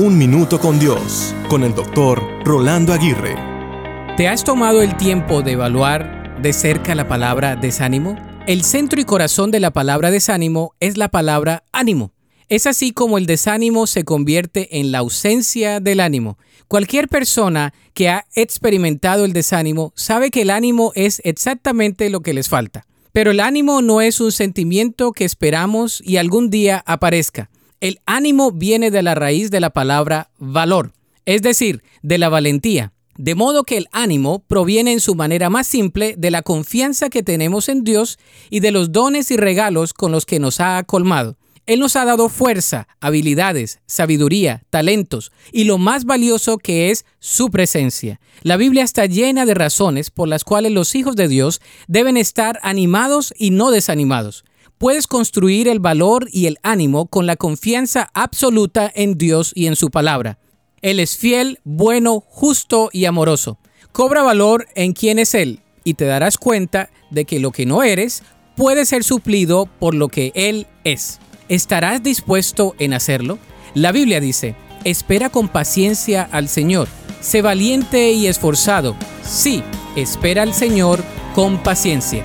Un Minuto con Dios, con el doctor Rolando Aguirre. ¿Te has tomado el tiempo de evaluar de cerca la palabra desánimo? El centro y corazón de la palabra desánimo es la palabra ánimo. Es así como el desánimo se convierte en la ausencia del ánimo. Cualquier persona que ha experimentado el desánimo sabe que el ánimo es exactamente lo que les falta. Pero el ánimo no es un sentimiento que esperamos y algún día aparezca. El ánimo viene de la raíz de la palabra valor, es decir, de la valentía. De modo que el ánimo proviene en su manera más simple de la confianza que tenemos en Dios y de los dones y regalos con los que nos ha colmado. Él nos ha dado fuerza, habilidades, sabiduría, talentos y lo más valioso que es su presencia. La Biblia está llena de razones por las cuales los hijos de Dios deben estar animados y no desanimados. Puedes construir el valor y el ánimo con la confianza absoluta en Dios y en su palabra. Él es fiel, bueno, justo y amoroso. Cobra valor en quién es Él y te darás cuenta de que lo que no eres puede ser suplido por lo que Él es. ¿Estarás dispuesto en hacerlo? La Biblia dice, espera con paciencia al Señor, sé valiente y esforzado. Sí, espera al Señor con paciencia.